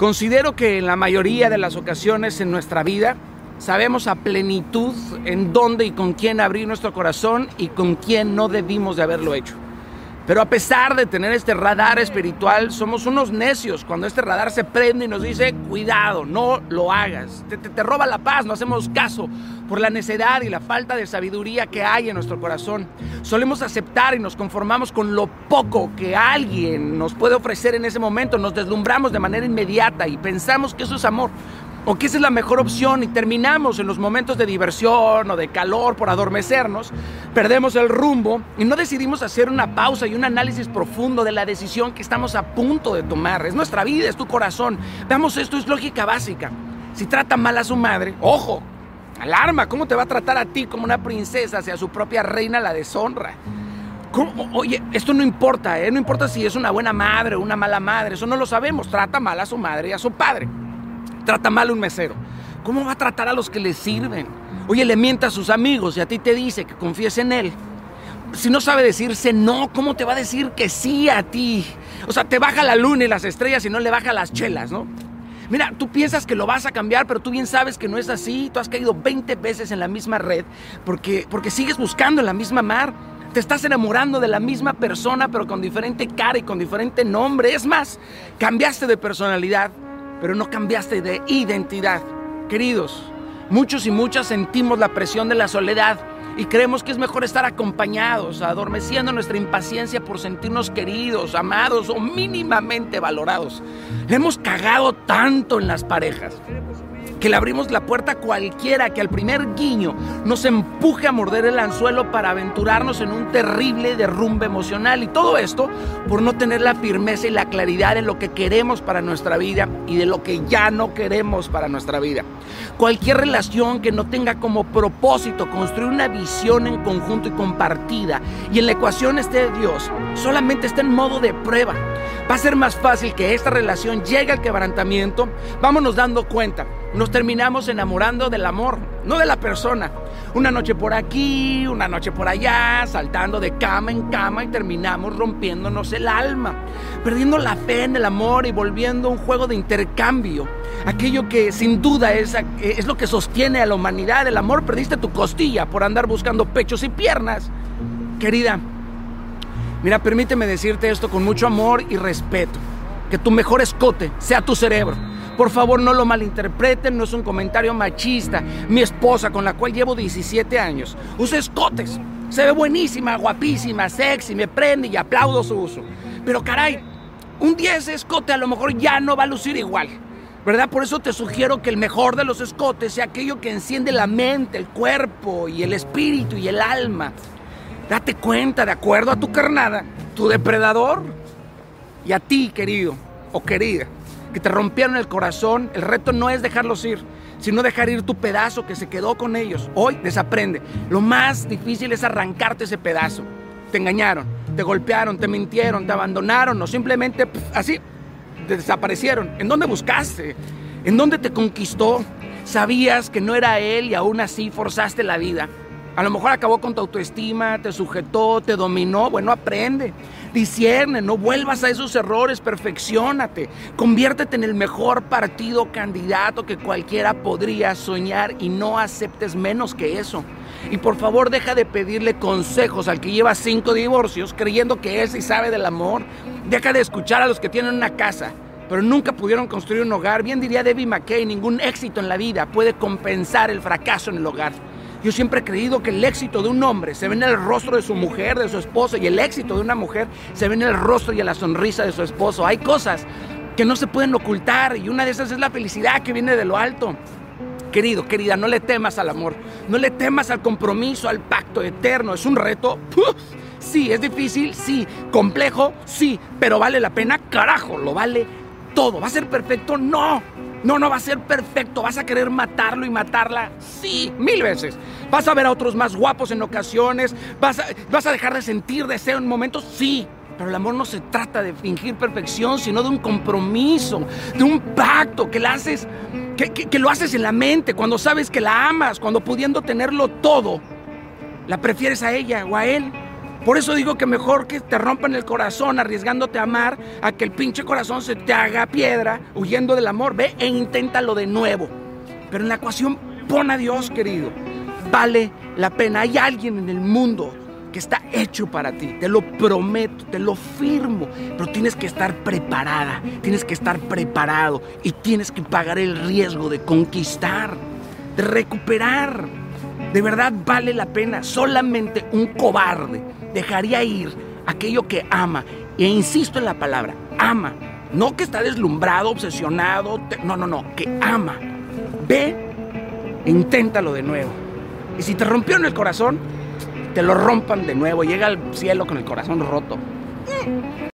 Considero que en la mayoría de las ocasiones en nuestra vida sabemos a plenitud en dónde y con quién abrir nuestro corazón y con quién no debimos de haberlo hecho. Pero a pesar de tener este radar espiritual, somos unos necios cuando este radar se prende y nos dice, cuidado, no lo hagas. Te, te, roba la paz, no hacemos caso por la necedad y la falta de sabiduría que hay en nuestro corazón. Solemos aceptar y nos conformamos con lo poco que alguien nos puede ofrecer en ese momento. Nos deslumbramos de manera inmediata y pensamos que eso es amor o que esa es la mejor opción y terminamos en los momentos de diversión o de calor por adormecernos, perdemos el rumbo y no decidimos hacer una pausa y un análisis profundo de la decisión que estamos a punto de tomar. Es nuestra vida, es tu corazón. Veamos, esto es lógica básica. Si trata mal a su madre, ojo, alarma, ¿cómo te va a tratar a ti como una princesa si a su propia reina la deshonra? Oye, esto no importa, ¿eh? no importa si es una buena madre o una mala madre, eso no lo sabemos. Trata mal a su madre y a su padre. Trata mal a un mesero. ¿Cómo va a tratar a los que le sirven? Oye, le mienta a sus amigos y a ti te dice que confíes en él. Si no sabe decirse no, ¿cómo te va a decir que sí a ti? O sea, te baja la luna y las estrellas y no le baja las chelas, ¿no? Mira, tú piensas que lo vas a cambiar, pero tú bien sabes que no es así. Tú has caído 20 veces en la misma red porque, porque sigues buscando en la misma mar. Te estás enamorando de la misma persona, pero con diferente cara y con diferente nombre. Es más, cambiaste de personalidad pero no cambiaste de identidad. Queridos, muchos y muchas sentimos la presión de la soledad y creemos que es mejor estar acompañados, adormeciendo nuestra impaciencia por sentirnos queridos, amados o mínimamente valorados. Le hemos cagado tanto en las parejas que le abrimos la puerta a cualquiera que al primer guiño nos empuje a morder el anzuelo para aventurarnos en un terrible derrumbe emocional. Y todo esto por no tener la firmeza y la claridad de lo que queremos para nuestra vida y de lo que ya no queremos para nuestra vida. Cualquier relación que no tenga como propósito construir una visión en conjunto y compartida y en la ecuación esté Dios, solamente está en modo de prueba. Va a ser más fácil que esta relación llegue al quebrantamiento. Vámonos dando cuenta nos terminamos enamorando del amor, no de la persona. Una noche por aquí, una noche por allá, saltando de cama en cama y terminamos rompiéndonos el alma, perdiendo la fe en el amor y volviendo un juego de intercambio. Aquello que sin duda es, es lo que sostiene a la humanidad. El amor perdiste tu costilla por andar buscando pechos y piernas. Querida, mira, permíteme decirte esto con mucho amor y respeto. Que tu mejor escote sea tu cerebro por favor, no lo malinterpreten, no es un comentario machista. Mi esposa, con la cual llevo 17 años, usa escotes. Se ve buenísima, guapísima, sexy, me prende y aplaudo su uso. Pero caray, un día ese escote a lo mejor ya no va a lucir igual. ¿Verdad? Por eso te sugiero que el mejor de los escotes sea aquello que enciende la mente, el cuerpo y el espíritu y el alma. Date cuenta, de acuerdo a tu carnada, tu depredador y a ti, querido o querida que te rompieron el corazón, el reto no es dejarlos ir, sino dejar ir tu pedazo que se quedó con ellos. Hoy desaprende. Lo más difícil es arrancarte ese pedazo. Te engañaron, te golpearon, te mintieron, te abandonaron o simplemente así desaparecieron. ¿En dónde buscaste? ¿En dónde te conquistó? Sabías que no era él y aún así forzaste la vida. A lo mejor acabó con tu autoestima, te sujetó, te dominó. Bueno, aprende. Discierne, no vuelvas a esos errores, perfeccionate, conviértete en el mejor partido candidato que cualquiera podría soñar y no aceptes menos que eso. Y por favor deja de pedirle consejos al que lleva cinco divorcios creyendo que él sí sabe del amor. Deja de escuchar a los que tienen una casa pero nunca pudieron construir un hogar. Bien diría Debbie McKay, ningún éxito en la vida puede compensar el fracaso en el hogar. Yo siempre he creído que el éxito de un hombre se ve en el rostro de su mujer, de su esposo, y el éxito de una mujer se ve en el rostro y en la sonrisa de su esposo. Hay cosas que no se pueden ocultar y una de esas es la felicidad que viene de lo alto. Querido, querida, no le temas al amor, no le temas al compromiso, al pacto eterno. Es un reto. Sí, es difícil, sí, complejo, sí, pero vale la pena, carajo, lo vale todo. ¿Va a ser perfecto? No. No, no va a ser perfecto. ¿Vas a querer matarlo y matarla? Sí, mil veces. ¿Vas a ver a otros más guapos en ocasiones? ¿Vas a, vas a dejar de sentir deseo en momentos? Sí. Pero el amor no se trata de fingir perfección, sino de un compromiso, de un pacto que, la haces, que, que lo haces en la mente, cuando sabes que la amas, cuando pudiendo tenerlo todo, la prefieres a ella o a él. Por eso digo que mejor que te rompan el corazón arriesgándote a amar a que el pinche corazón se te haga piedra huyendo del amor. Ve e inténtalo de nuevo. Pero en la ecuación pon a Dios, querido. Vale la pena. Hay alguien en el mundo que está hecho para ti. Te lo prometo, te lo firmo. Pero tienes que estar preparada, tienes que estar preparado y tienes que pagar el riesgo de conquistar, de recuperar. De verdad vale la pena. Solamente un cobarde dejaría ir aquello que ama. E insisto en la palabra, ama. No que está deslumbrado, obsesionado. No, no, no, que ama. Ve e inténtalo de nuevo. Y si te rompió en el corazón, te lo rompan de nuevo. Llega al cielo con el corazón roto.